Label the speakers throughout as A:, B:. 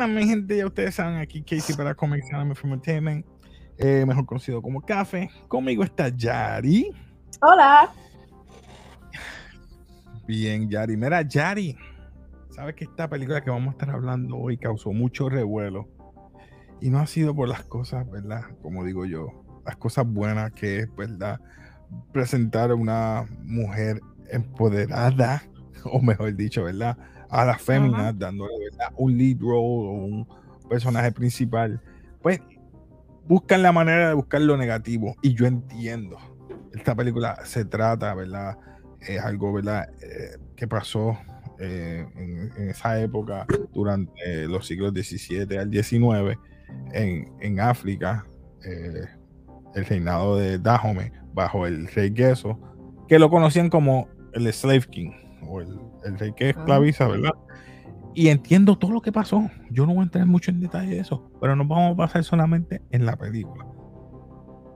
A: Bueno, mi gente, ya ustedes saben, aquí Casey para Comics Anime Entertainment, eh, mejor conocido como Café. Conmigo está Yari.
B: Hola.
A: Bien, Yari. Mira, Yari, sabes que esta película que vamos a estar hablando hoy causó mucho revuelo. Y no ha sido por las cosas, ¿verdad? Como digo yo, las cosas buenas que es, ¿verdad? Presentar a una mujer empoderada, o mejor dicho, ¿verdad? A la fémina, dándole ¿verdad? un lead role o un personaje principal. Pues buscan la manera de buscar lo negativo. Y yo entiendo. Esta película se trata, ¿verdad? Es algo, ¿verdad? Eh, que pasó eh, en, esa época, durante los siglos XVII al XIX, en, en África, eh, el reinado de Dahomey, bajo el rey Geso, que lo conocían como el Slave King, o el, rey que esclaviza, ¿verdad? Y entiendo todo lo que pasó. Yo no voy a entrar mucho en detalle de eso, pero nos vamos a pasar solamente en la película.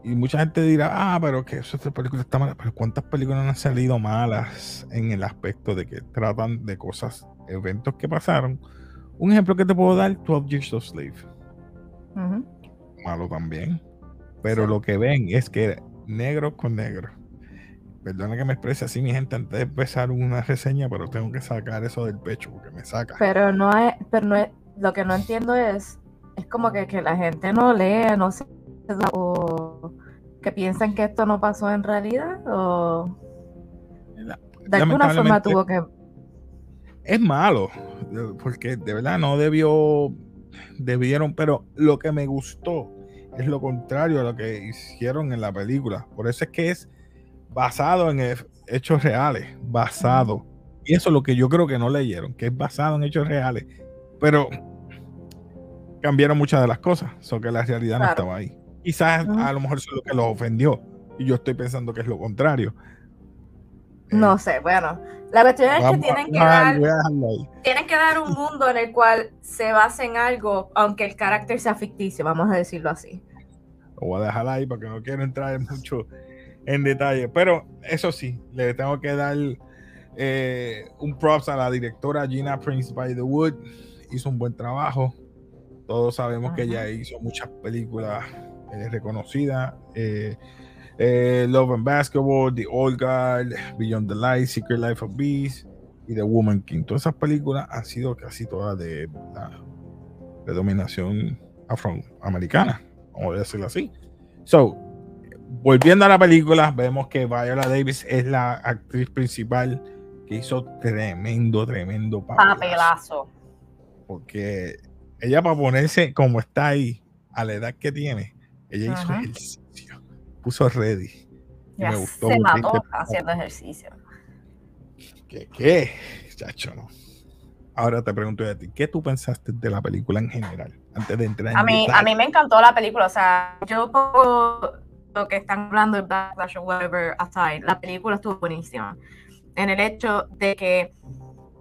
A: Y mucha gente dirá, ah, pero que esa película está mala. Pero ¿cuántas películas han salido malas en el aspecto de que tratan de cosas, eventos que pasaron? Un ejemplo que te puedo dar, 12 Years of Slave. Malo también. Pero lo que ven es que negro con negro. Perdona que me exprese así, mi gente, antes de empezar una reseña, pero tengo que sacar eso del pecho porque me saca.
B: Pero no es, pero no es, lo que no entiendo es, es como que, que la gente no lee, no sé, o que piensan que esto no pasó en realidad, o de alguna forma tuvo que.
A: Es malo, porque de verdad no debió, debieron, pero lo que me gustó es lo contrario a lo que hicieron en la película. Por eso es que es basado en hechos reales, basado. Y eso es lo que yo creo que no leyeron, que es basado en hechos reales. Pero cambiaron muchas de las cosas, so que la realidad no estaba ahí. Quizás a lo mejor eso es lo que los ofendió. Y yo estoy pensando que es lo contrario.
B: No eh, sé, bueno. La cuestión es que tienen que, dar, tienen que dar un mundo en el cual se base en algo, aunque el carácter sea ficticio, vamos a decirlo así.
A: Lo voy a dejar ahí porque no quiero entrar en mucho en detalle. Pero eso sí, le tengo que dar eh, un props a la directora Gina Prince by the Wood. Hizo un buen trabajo. Todos sabemos que ella hizo muchas películas eh, reconocidas. Eh, Love and Basketball, The Old Guard, Beyond the Light, Secret Life of Bees y The Woman King. Todas esas películas han sido casi todas de, de dominación afroamericana, vamos a decirlo así. So, volviendo a la película, vemos que Viola Davis es la actriz principal que hizo tremendo, tremendo
B: papelazo.
A: Porque ella para ponerse como está ahí, a la edad que tiene, ella hizo ejercicio, puso ready.
B: Ya me gustó se mató haciendo ejercicio.
A: ¿Qué? ¿Qué? Chacho, no. Ahora te pregunto a ti, ¿qué tú pensaste de la película en general? Antes de entrar en
B: a mí, a mí me encantó la película, o sea, yo lo que están hablando de Backlash o whatever aside, la película estuvo buenísima. En el hecho de que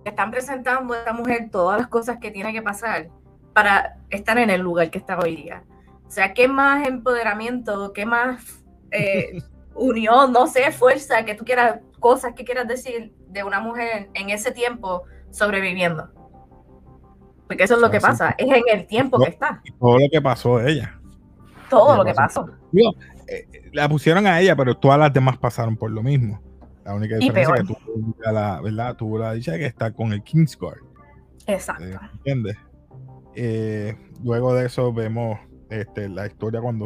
B: están presentando a esta mujer todas las cosas que tiene que pasar para estar en el lugar que está hoy día. O sea, ¿qué más empoderamiento, qué más eh, unión, no sé, fuerza, que tú quieras, cosas que quieras decir de una mujer en ese tiempo sobreviviendo? Porque eso es lo que pasa, es en el tiempo que está.
A: Todo lo que pasó ella.
B: Todo lo que pasó.
A: Eh, la pusieron a ella, pero todas las demás pasaron por lo mismo. La única diferencia es que tuvo la, ¿verdad? tuvo la dicha que está con el Kingsguard.
B: Exacto.
A: Eh, ¿Entiendes? Eh, luego de eso vemos este, la historia cuando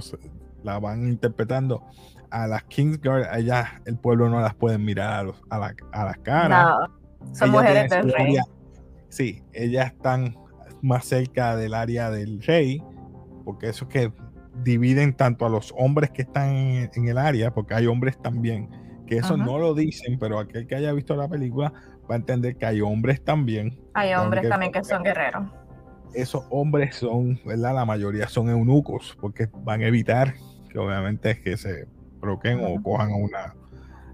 A: la van interpretando a las Kingsguard, allá el pueblo no las puede mirar a, la, a las caras.
B: No, son mujeres del rey.
A: sí, ellas están más cerca del área del rey, porque eso es que dividen tanto a los hombres que están en, el área, porque hay hombres también, que eso no lo dicen, pero aquel que haya visto la película va a entender que hay hombres también.
B: Hay hombres también que son guerreros.
A: Esos hombres son, ¿verdad? La mayoría son eunucos, porque van a evitar que obviamente es que se proquen o cojan a una,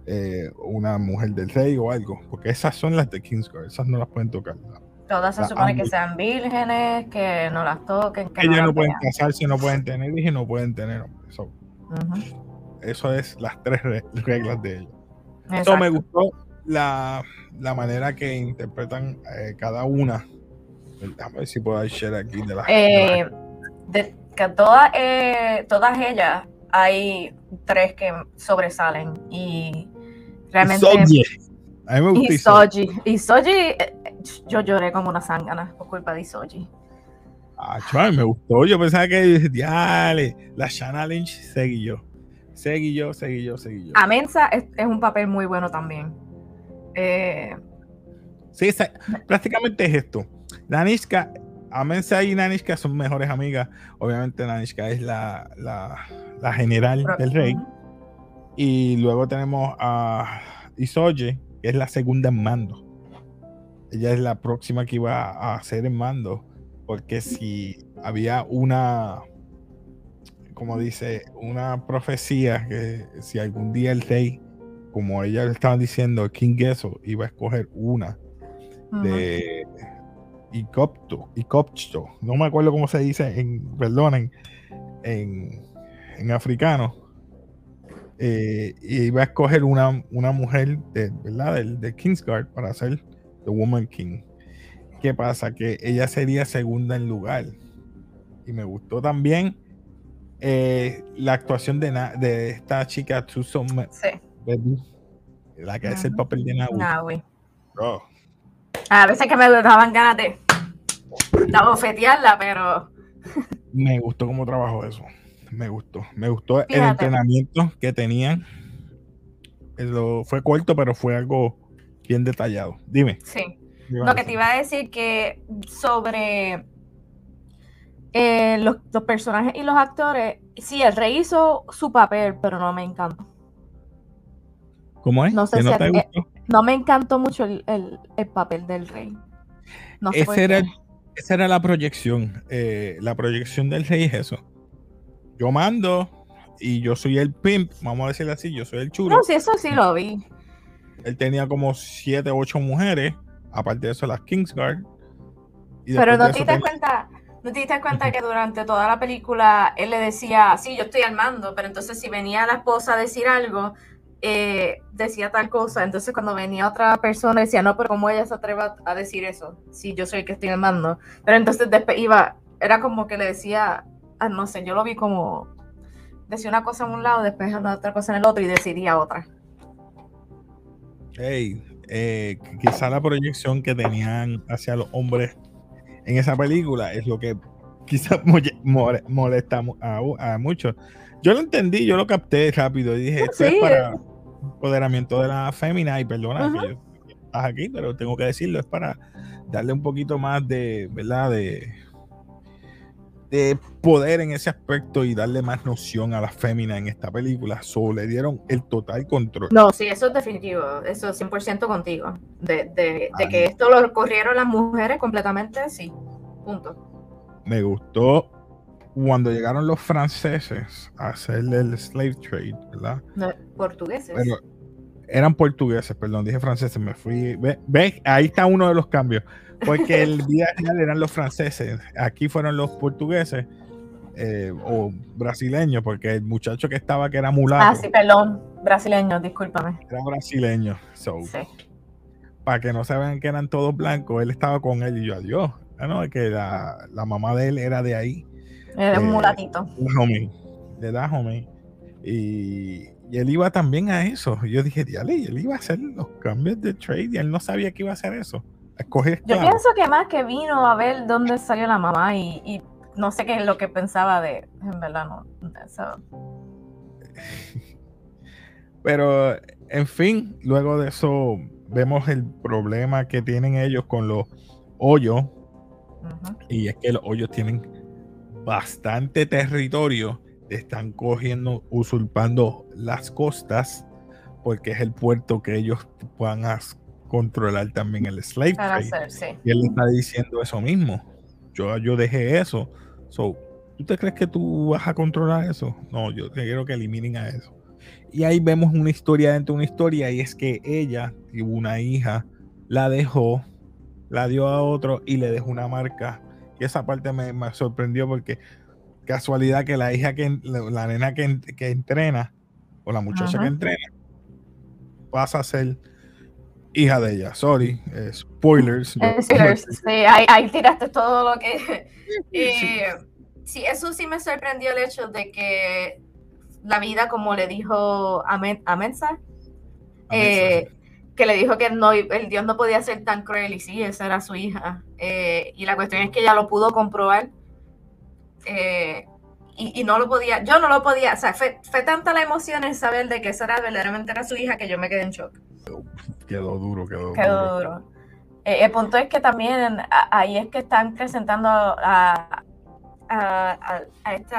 A: eh, una mujer del rey o algo, porque esas son las de Kingsguard, esas no las pueden tocar.
B: Todas se supone que sean vírgenes, que no las toquen. Que
A: Ellas no, pueden casarse, no pueden tener hijos y no pueden tener Eso, eso es las tres reglas de ellos. Eso me gustó la, manera que interpretan eh, cada una Déjame ver si puedo dar share aquí de las.
B: Eh, de que todas, eh, todas ellas hay tres que sobresalen y realmente.
A: Isoji. A mí me gusta Isoji.
B: Isoji. Isoji, eh, yo lloré como una zángana por culpa de Isoji.
A: Ah, chaval, me gustó. Yo pensaba que, diale, la Shana Lynch seguí yo. Seguí yo, seguí yo, seguí yo.
B: Amensa es, es un papel muy bueno también. Eh,
A: Sí, esa- prácticamente es esto. Nanishka, Amensa y Nanishka son mejores amigas. Obviamente Nanishka es la, la, la general del rey. Y luego tenemos a Isoji, que es la segunda en mando. Ella es la próxima que iba a hacer en mando. Porque si había una, como dice, una profecía que si algún día el rey, como ella le estaban diciendo, King Gesso, iba a escoger una de Icopto, Icopto, no me acuerdo cómo se dice en, perdonen, en, en africano. Eh, y iba a escoger una, una mujer de, ¿verdad? Del, de Kingsguard para ser The Woman King. ¿Qué pasa? Que ella sería segunda en lugar. Y me gustó también eh, la actuación de, Na- de esta chica, Me-
B: Sí,
A: la que hace el papel de Nabu.
B: Naui.
A: Bro,
B: A veces que me daban ganas de, de abofetearla, pero
A: Me gustó cómo trabajó eso. Me gustó. Me gustó el entrenamiento que tenían. Lo- fue corto, pero fue algo bien detallado. Dime.
B: sí.
A: ¿qué ibas
B: Lo que te iba a decir que sobre eh, los, los personajes y los actores, sí, el rey hizo su papel, pero no me encantó.
A: ¿Cómo es?
B: no sé
A: ¿Que
B: si
A: no te
B: ti- eh,
A: gustó?
B: No me encantó mucho el, el- el papel del rey. No sé por
A: Ese era, esa era la proyección. eh, la proyección del rey es eso. Yo mando y yo soy el pimp, vamos a decirlo así, yo soy el chulo.
B: No, sí, eso sí lo vi.
A: Él tenía como siete, ocho mujeres, aparte de eso las Kingsguard. y
B: Pero no te diste
A: tenía-
B: cuenta, no te diste cuenta que durante toda la película él le decía, sí, yo estoy al mando, pero entonces si venía la esposa a decir algo, eh, decía tal cosa. Entonces cuando venía otra persona decía, no, pero ¿cómo ella se atreve a, decir eso? Si yo soy el que estoy al mando. Pero entonces después iba, era como que le decía, ah, no sé, yo lo vi como, decía una cosa en un lado, después otra cosa en el otro y decidía otra.
A: Ey, eh, quizá la proyección que tenían hacia los hombres en esa película es lo que quizás molesta a, a muchos. Yo lo entendí, yo lo capté rápido y dije, esto es para empoderamiento de la fémina y perdona que yo estás aquí, pero tengo que decirlo, es para darle un poquito más de, ¿verdad? De, de poder en ese aspecto y darle más noción a la fémina en esta película. So, le dieron el total control.
B: No, sí, eso es definitivo, eso es 100% contigo. De, de, de que esto lo corrieron las mujeres completamente, sí. Punto.
A: me gustó cuando llegaron los franceses a hacer el slave trade, ¿verdad?
B: No, portugueses.
A: Pero eran portugueses, perdón, dije franceses, me fui. Ve, ve, ahí está uno de los cambios. Porque el día real eran los franceses, aquí fueron los portugueses eh, o brasileños, porque el muchacho que estaba que era mulato
B: ah, sí, perdón, brasileño, discúlpame.
A: era brasileño. So,
B: Sí.
A: para que no se vean que eran todos blancos, él estaba con él y yo, adiós. Ah, no, que la, la mamá de él era de ahí.
B: Era un
A: Eh,
B: mulatito.
A: un homie, de edad homie. Y, y él iba también a eso. Yo dije, diale, y él iba a hacer los cambios de trade y él no sabía que iba a hacer eso. Escoger
B: Yo
A: esclavos.
B: pienso que más que vino a ver dónde salió la mamá y, y no sé qué es lo que pensaba de, en verdad, no. eso-
A: Pero, en fin, luego de eso vemos el problema que tienen ellos con los hoyos. Y es que los hoyos tienen bastante territorio. Están cogiendo, usurpando las costas, porque es el puerto que ellos van a controlar también el slave
B: Para
A: trade.
B: hacer, sí.
A: Y él está diciendo eso mismo. Yo, yo dejé eso. So, ¿Tú te crees que tú vas a controlar eso? No, yo quiero que eliminen a eso. Y ahí vemos una historia dentro de una historia y es que ella tuvo una hija, la dejó, la dio a otro y le dejó una marca. Y esa parte me, me sorprendió porque casualidad que la hija que la, nena que, que entrena o la muchacha
B: Ajá.
A: que entrena pasa a ser hija de ella. Sorry, eh, spoilers.
B: Eh, spoilers. Sí, ahí, ahí, tiraste todo lo que. Eh, sí, eso sí me sorprendió el hecho de que la vida, como le dijo a, Mensa, eh, que le dijo que no, el Dios no podía ser tan cruel, y sí, esa era su hija. y la cuestión es que ella lo pudo comprobar. Y, y, no lo podía, yo no lo podía, o sea, fue, fue tanta la emoción en saber de que esa era verdaderamente era su hija que yo me quedé en shock.
A: Quedó duro, quedó,
B: quedó duro. Eh, el punto es que también ahí es que están presentando a, a, a, este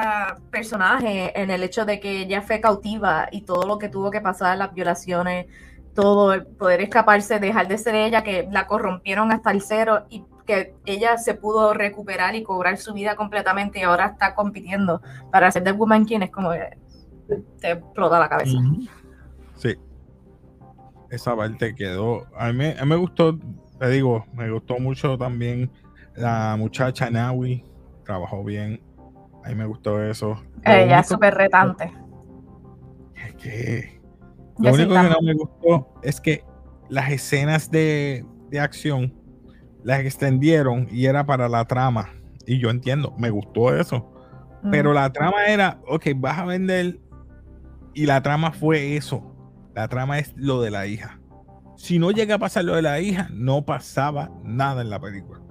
B: personaje en el hecho de que ella fue cautiva y todo lo que tuvo que pasar, las violaciones, todo, el poder escaparse, dejar de ser ella, que la corrompieron hasta el cero y que ella se pudo recuperar y cobrar su vida completamente y ahora está compitiendo para ser The Woman King, es como que te explota la cabeza.
A: Sí, esa parte quedó. A mí, me gustó, te digo, me gustó mucho también la muchacha Nawi, trabajó bien. A mí me gustó eso.
B: Ella es súper retante.
A: Es que lo único que no me gustó es que las escenas de, de acción las extendieron y era para la trama. Y yo entiendo, me gustó eso. Pero la trama era, ok, vas a vender y la trama fue eso la trama es lo de la hija. Si no llega a pasar lo de la hija, no pasaba nada en la película.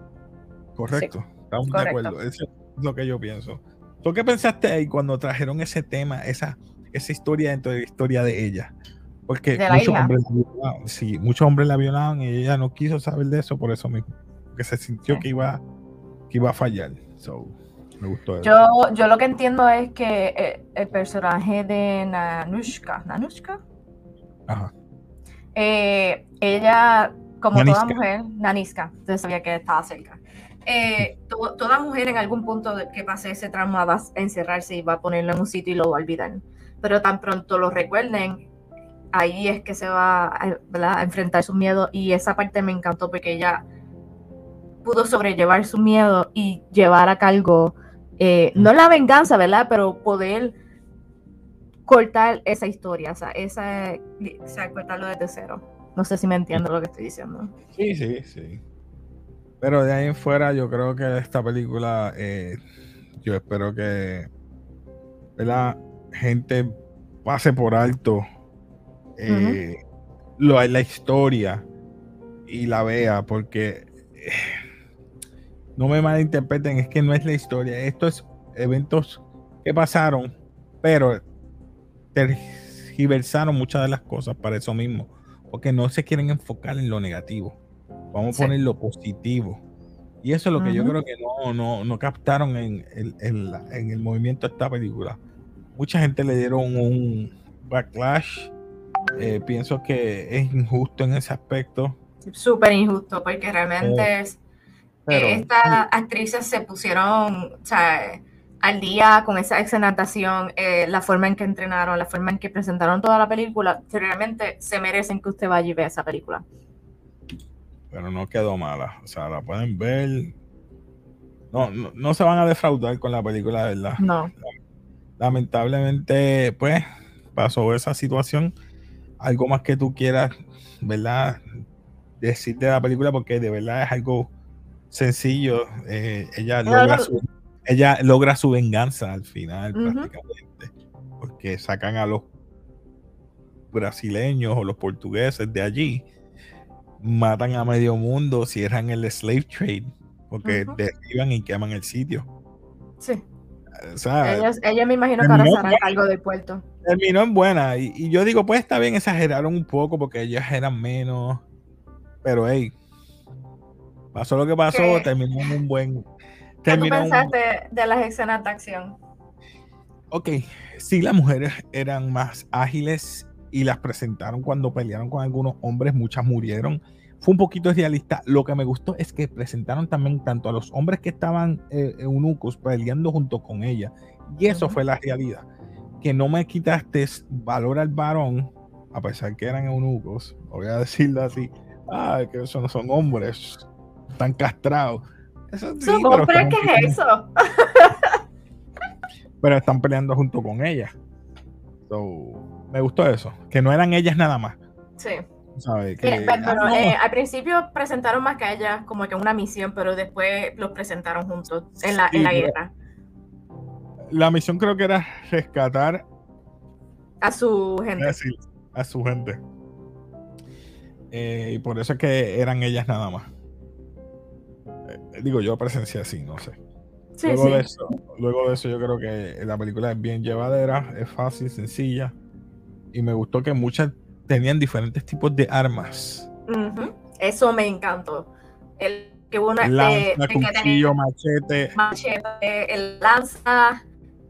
A: Correcto. Estamos de acuerdo. Eso es lo que yo pienso. ¿Tú qué pensaste ahí cuando trajeron ese tema, esa, esa historia dentro de la historia de ella? Porque muchos hombres, la sí, muchos hombres la violaban y ella no quiso saber de eso por eso mismo. Porque se sintió que, iba, que iba a fallar. me gustó
B: eso. Yo, yo lo que entiendo es que el, eh, el personaje de Nanushka, ¿Nanushka? Eh, ella, como toda mujer, Naniska, entonces sabía que estaba cerca. Eh, toda mujer en algún punto que pase ese trauma va a encerrarse y va a ponerlo en un sitio y lo va a olvidar. Pero tan pronto lo recuerden, ahí es que se va a, enfrentar su miedo y esa parte me encantó porque ella pudo sobrellevar su miedo y llevar a cargo, eh, no la venganza, ¿verdad? Pero poder cortar esa historia, o sea, esa, o sea, cortarlo desde cero. No sé si me entiendo lo que estoy diciendo.
A: Sí, sí, sí. Pero de ahí en fuera, yo creo que esta película, eh, yo espero que la gente pase por alto eh, lo, la historia y la vea, porque eh, no me malinterpreten, es que no es la historia, estos eventos que pasaron, pero tergiversaron muchas de las cosas para eso mismo, porque no se quieren enfocar en lo negativo. Vamos a poner lo positivo. Y eso es lo que yo creo que no, no, captaron en el, en, el, movimiento de esta película. Mucha gente le dieron un backlash. Eh, pienso que es injusto en ese aspecto.
B: Súper injusto, porque realmente eh, es, estas actrices se pusieron, o sea, al día con esa exenatación, eh, la forma en que entrenaron, la forma en que presentaron toda la película, realmente se merecen que usted vaya y vea esa película.
A: Pero no quedó mala, o sea, la pueden ver. No, no, se van a defraudar con la película, ¿verdad?
B: No.
A: Lamentablemente, pues, pasó esa situación. Algo más que tú quieras, ¿verdad? Decir de la película, porque de verdad es algo sencillo. Eh, ella logra su ella logra su venganza al final, prácticamente, porque sacan a los brasileños o los portugueses de allí, matan a medio mundo, cierran el slave trade, porque derriban y queman el sitio.
B: Sí. ella me imagino que ahora será algo del puerto.
A: Terminó en buena. Y, yo digo, pues está bien, exageraron un poco porque ellas eran menos. Pero hey, pasó lo que pasó, terminó en un buen
B: ¿Qué tú pensaste de las escenas de acción?
A: Ok, sí, las mujeres eran más ágiles y las presentaron cuando pelearon con algunos hombres, muchas murieron. Fue un poquito realista. Lo que me gustó es que presentaron también tanto a los hombres que estaban eh, eunucos peleando junto con ella. Y eso fue la realidad. Que no me quitaste valor al varón, a pesar que eran eunucos, voy a decirlo así. Ah, que eso no son hombres, están castrados
B: eso pero ¿qué es eso?
A: pero están peleando junto con ella. me gustó eso. Que no eran ellas nada más.
B: Sí.
A: ¿sabes?
B: Que, pero,
A: ah, no,
B: eh, al principio presentaron más que ella como que una misión, pero después los presentaron juntos en la,
A: Sí,
B: en la
A: pero-
B: guerra.
A: la misión creo que era rescatar
B: A su gente.
A: A su gente. Eh, y por eso es que eran ellas nada más. Digo, yo presencié así, no sé.
B: Sí,
A: luego,
B: sí.
A: De eso, luego de eso, yo creo que la película es bien llevadera, es fácil, sencilla. Y me gustó que muchas tenían diferentes tipos de armas.
B: Eso me encantó. El que una
A: Lanza,
B: eh, que tenía
A: cuchillo, machete.
B: machete, el lanza,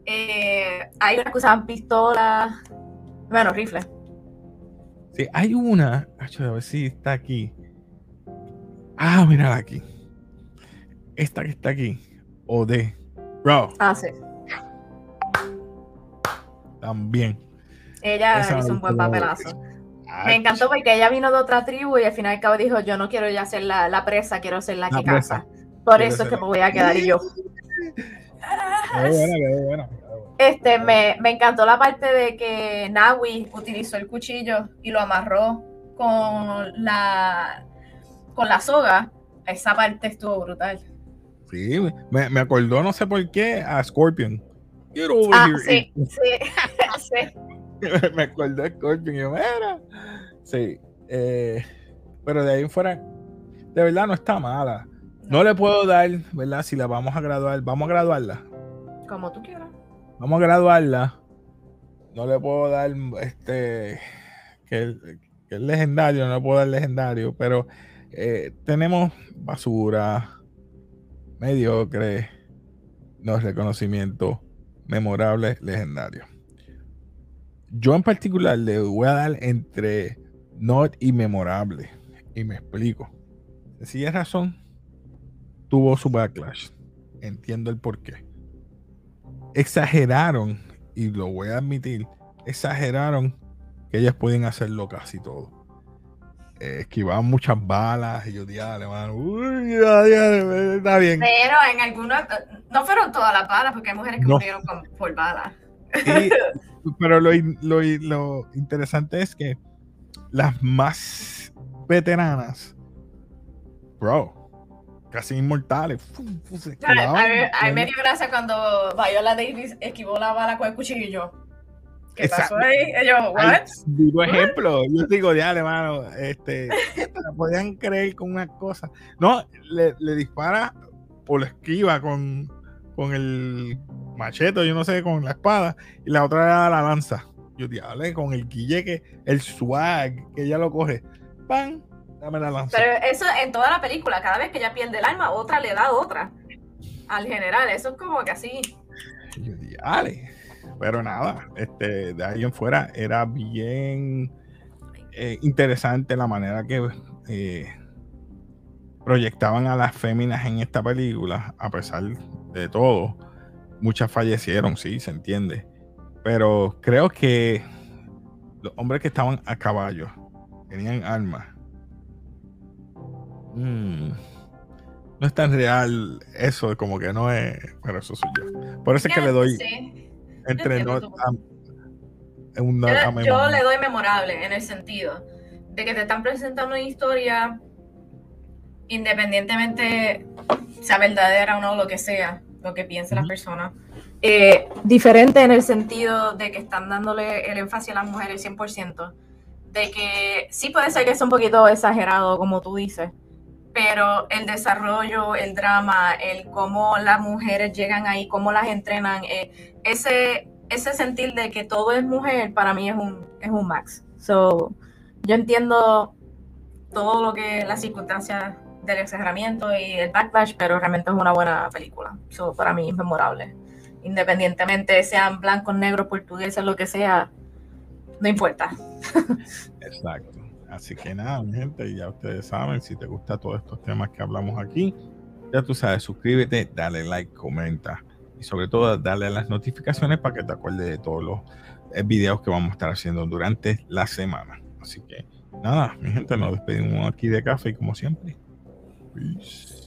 B: eh, hay unas que usaban pistolas, bueno, rifles.
A: Sí, hay una. A ver si está aquí. Ah, mírala aquí. Esta que está aquí. OD. Bro,
B: Ah, sí.
A: también.
B: Ella
A: Esa
B: hizo un buen papelazo. Me encantó porque ella vino de otra tribu y al final y al cabo dijo, yo no quiero ya ser la, la presa, quiero ser la
A: La
B: que caza. Por
A: Quiero
B: eso es que
A: la-
B: me voy a quedar y yo.
A: Buena.
B: Este, me, me encantó la parte de que Nawi utilizó el cuchillo y lo amarró con la, con la soga. Esa parte estuvo brutal.
A: Sí, me, me acordó, no sé por qué, a Scorpion. Get over
B: Ah,
A: here.
B: sí, sí, sí.
A: me acordó a Scorpion y yo, mira. Sí. eh, pero de ahí en fuera, de verdad no está mala. No le puedo dar, ¿verdad? Si la vamos a graduar, vamos a graduarla.
B: Como tú quieras.
A: Vamos a graduarla. No le puedo dar este que, que es legendario, no le puedo dar legendario, pero eh, tenemos basura, mediocre, no reconocimiento, memorable, legendario. Yo en particular le voy a dar entre not y memorable. Y me explico. Es razón, tuvo su backlash. Entiendo el porqué exageraron, y lo voy a admitir, exageraron que ellas pueden hacerlo casi todo. Eh, esquivaban muchas balas y yo, diale, mano, uy, está bien.
B: Pero en algunos, no fueron todas las balas, porque hay mujeres que
A: No.
B: murieron con, por balas.
A: Y- pero lo, lo, lo interesante es que las más veteranas, bro, casi inmortales, fu- fu- se
B: a mí me dio gracia cuando Viola Davis esquivó la bala con el cuchillo. ¿Qué pasó ahí?
A: Ay,
B: ¿what?
A: digo ejemplo, yo digo, ya, hermano, este, podían creer con una cosa. No, le, le dispara por la esquiva con, con el machete, yo no sé, con la espada, y la otra le da la lanza. Yo diable, con el guilleque, el swag, que ella lo coge. ¡Pam! Dame la lanza.
B: Pero eso en toda la película, cada vez que ella pierde el alma, otra le da otra al general. Eso es como que así.
A: Yo. Pero nada, este, de ahí en fuera era bien eh, interesante la manera que eh, proyectaban a las féminas en esta película, a pesar de todo. Muchas fallecieron, sí, se entiende. Pero creo que los hombres que estaban a caballo tenían armas. Mm, no es tan real eso, como que no es. Pero eso soy yo. Por eso es que le doy
B: Sí.
A: Entre
B: entiendo
A: no
B: tu
A: a, un not
B: Yo,
A: a
B: yo le doy memorable en el sentido de que te están presentando una historia independientemente sea verdadera o no, lo que sea, lo que piense la
A: Ujú.
B: persona. Eh, diferente en el sentido de que están dándole el énfasis a las mujeres 100%, de que sí puede ser que es un poquito exagerado, como tú dices, pero el desarrollo, el drama, el cómo las mujeres llegan ahí, cómo las entrenan, eh, ese, ese sentir de que todo es mujer, para mí es un, es un max. So, yo entiendo todo lo que las circunstancias del exageramiento y el backlash, pero realmente es una buena película. So, para mí es memorable. Independientemente sean blancos, negros, portugueses, lo que sea, no importa.
A: Exacto. Así que nada, mi gente, ya ustedes saben, si te gustan todos estos temas que hablamos aquí, ya tú sabes, suscríbete, dale like, comenta sobre todo dale a las notificaciones para que te acuerdes de todos los eh, videos que vamos a estar haciendo durante la semana. Así que nada, mi gente, nos despedimos aquí de café y como siempre. Peace.